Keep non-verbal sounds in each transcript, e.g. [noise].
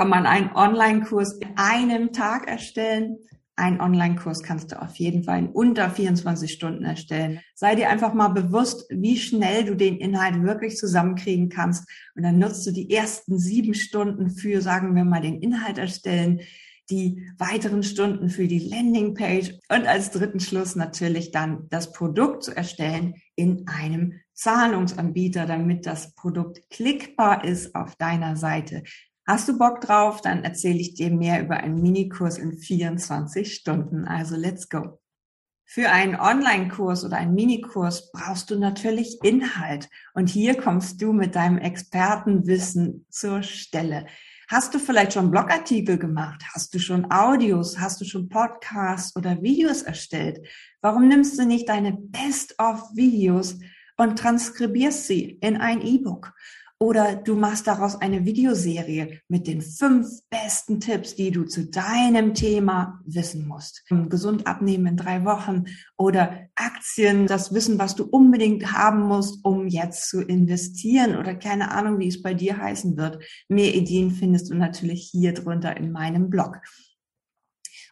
kann man einen Online-Kurs in einem Tag erstellen. Ein Online-Kurs kannst du auf jeden Fall in unter 24 Stunden erstellen. Sei dir einfach mal bewusst, wie schnell du den Inhalt wirklich zusammenkriegen kannst. Und dann nutzt du die ersten sieben Stunden für, sagen wir mal, den Inhalt erstellen, die weiteren Stunden für die Landingpage und als dritten Schluss natürlich dann das Produkt zu erstellen in einem Zahlungsanbieter, damit das Produkt klickbar ist auf deiner Seite. Hast du Bock drauf? Dann erzähle ich dir mehr über einen Minikurs in 24 Stunden. Also let's go. Für einen Online-Kurs oder einen Minikurs brauchst du natürlich Inhalt. Und hier kommst du mit deinem Expertenwissen zur Stelle. Hast du vielleicht schon Blogartikel gemacht? Hast du schon Audios? Hast du schon Podcasts oder Videos erstellt? Warum nimmst du nicht deine Best-of-Videos und transkribierst sie in ein E-Book? Oder du machst daraus eine Videoserie mit den fünf besten Tipps, die du zu deinem Thema wissen musst. Gesund abnehmen in drei Wochen oder Aktien, das Wissen, was du unbedingt haben musst, um jetzt zu investieren oder keine Ahnung, wie es bei dir heißen wird. Mehr Ideen findest du natürlich hier drunter in meinem Blog.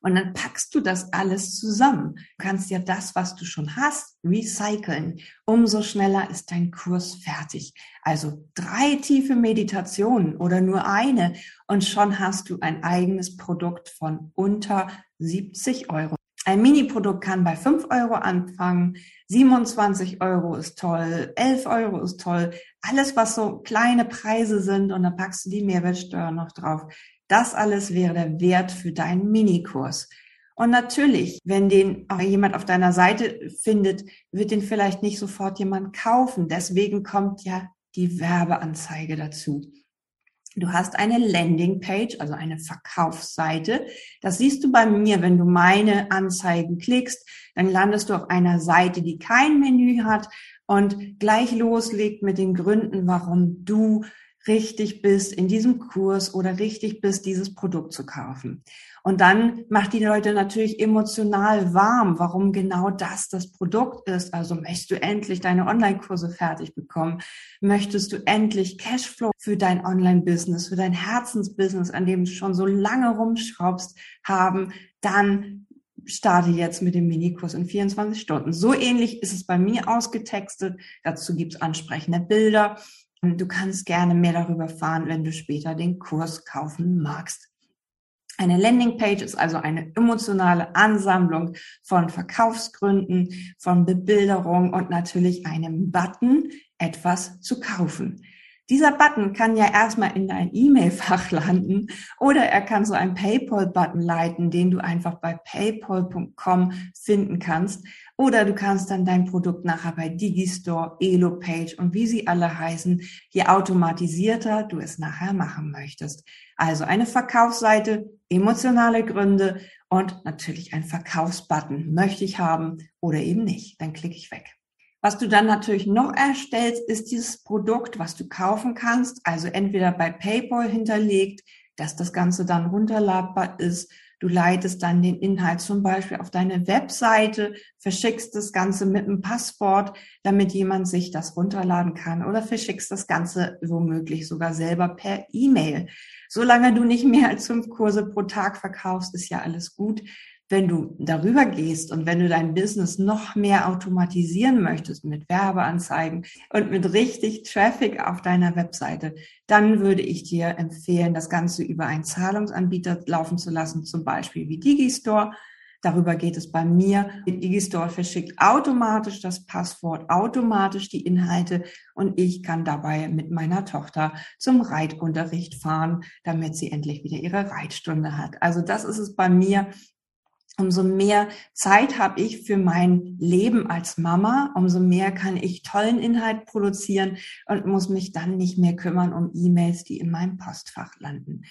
Und dann packst du das alles zusammen. Du kannst ja das, was du schon hast, recyceln. Umso schneller ist dein Kurs fertig. Also drei tiefe Meditationen oder nur eine und schon hast du ein eigenes Produkt von unter 70 Euro. Ein Mini-Produkt kann bei 5 Euro anfangen, 27 Euro ist toll, 11 Euro ist toll. Alles, was so kleine Preise sind und dann packst du die Mehrwertsteuer noch drauf. Das alles wäre der Wert für deinen Minikurs. Und natürlich, wenn den auch jemand auf deiner Seite findet, wird den vielleicht nicht sofort jemand kaufen. Deswegen kommt ja die Werbeanzeige dazu. Du hast eine Landingpage, also eine Verkaufsseite. Das siehst du bei mir, wenn du meine Anzeigen klickst, dann landest du auf einer Seite, die kein Menü hat und gleich loslegt mit den Gründen, warum du richtig bist, in diesem Kurs oder richtig bist, dieses Produkt zu kaufen. Und dann macht die Leute natürlich emotional warm, warum genau das das Produkt ist. Also möchtest du endlich deine Online-Kurse fertig bekommen? Möchtest du endlich Cashflow für dein Online-Business, für dein Herzensbusiness, an dem du schon so lange rumschraubst, haben? Dann starte jetzt mit dem Minikurs in 24 Stunden. So ähnlich ist es bei mir ausgetextet. Dazu gibt es ansprechende Bilder. Du kannst gerne mehr darüber erfahren, wenn du später den Kurs kaufen magst. Eine Landingpage ist also eine emotionale Ansammlung von Verkaufsgründen, von Bebilderung und natürlich einem Button, etwas zu kaufen. Dieser Button kann ja erstmal in dein E-Mail-Fach [laughs] landen oder er kann so einen PayPal-Button leiten, den du einfach bei paypal.com finden kannst. Oder du kannst dann dein Produkt nachher bei Digistore, Elopage und wie sie alle heißen, je automatisierter du es nachher machen möchtest. Also eine Verkaufsseite, emotionale Gründe und natürlich ein Verkaufsbutton. Möchte ich haben oder eben nicht. Dann klicke ich weg. Was du dann natürlich noch erstellst, ist dieses Produkt, was du kaufen kannst. Also entweder bei PayPal hinterlegt, dass das Ganze dann runterladbar ist. Du leitest dann den Inhalt zum Beispiel auf deine Webseite, verschickst das Ganze mit einem Passwort, damit jemand sich das runterladen kann oder verschickst das Ganze womöglich sogar selber per E-Mail. Solange du nicht mehr als fünf Kurse pro Tag verkaufst, ist ja alles gut wenn du darüber gehst und wenn du dein Business noch mehr automatisieren möchtest mit Werbeanzeigen und mit richtig Traffic auf deiner Webseite, dann würde ich dir empfehlen, das Ganze über einen Zahlungsanbieter laufen zu lassen, zum Beispiel wie Digistore. Darüber geht es bei mir. Digistore verschickt automatisch das Passwort, automatisch die Inhalte und ich kann dabei mit meiner Tochter zum Reitunterricht fahren, damit sie endlich wieder ihre Reitstunde hat. Also das ist es bei mir umso mehr Zeit habe ich für mein Leben als Mama, umso mehr kann ich tollen Inhalt produzieren und muss mich dann nicht mehr kümmern um E-Mails, die in meinem Postfach landen.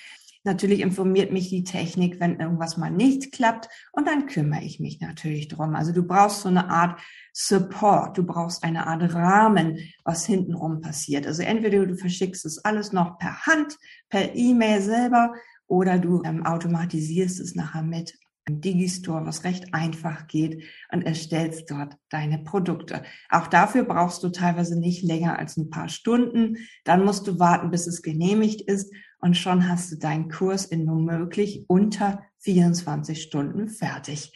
Natürlich informiert mich die Technik, wenn irgendwas mal nicht klappt und dann kümmere ich mich natürlich drum. Also du brauchst so eine Art Support, du brauchst eine Art Rahmen, was hintenrum passiert. Also entweder du verschickst es alles noch per Hand, per E-Mail selber oder du ähm, automatisierst es nachher mit Digistore, was recht einfach geht und erstellst dort deine Produkte. Auch dafür brauchst du teilweise nicht länger als ein paar Stunden. Dann musst du warten, bis es genehmigt ist und schon hast du deinen Kurs in womöglich unter 24 Stunden fertig.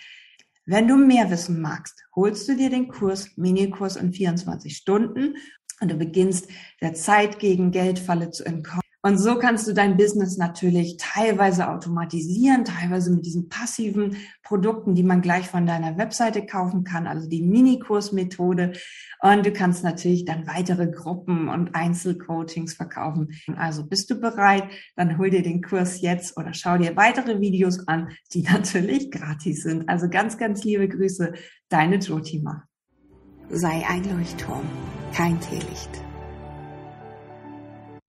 Wenn du mehr wissen magst, holst du dir den Kurs, Minikurs in 24 Stunden und du beginnst der Zeit gegen Geldfalle zu entkommen und so kannst du dein Business natürlich teilweise automatisieren, teilweise mit diesen passiven Produkten, die man gleich von deiner Webseite kaufen kann, also die Minikursmethode. Und du kannst natürlich dann weitere Gruppen und Einzelcoachings verkaufen. Also bist du bereit? Dann hol dir den Kurs jetzt oder schau dir weitere Videos an, die [laughs] natürlich gratis sind. Also ganz, ganz liebe Grüße, deine Jotima. Sei ein Leuchtturm, kein Teelicht.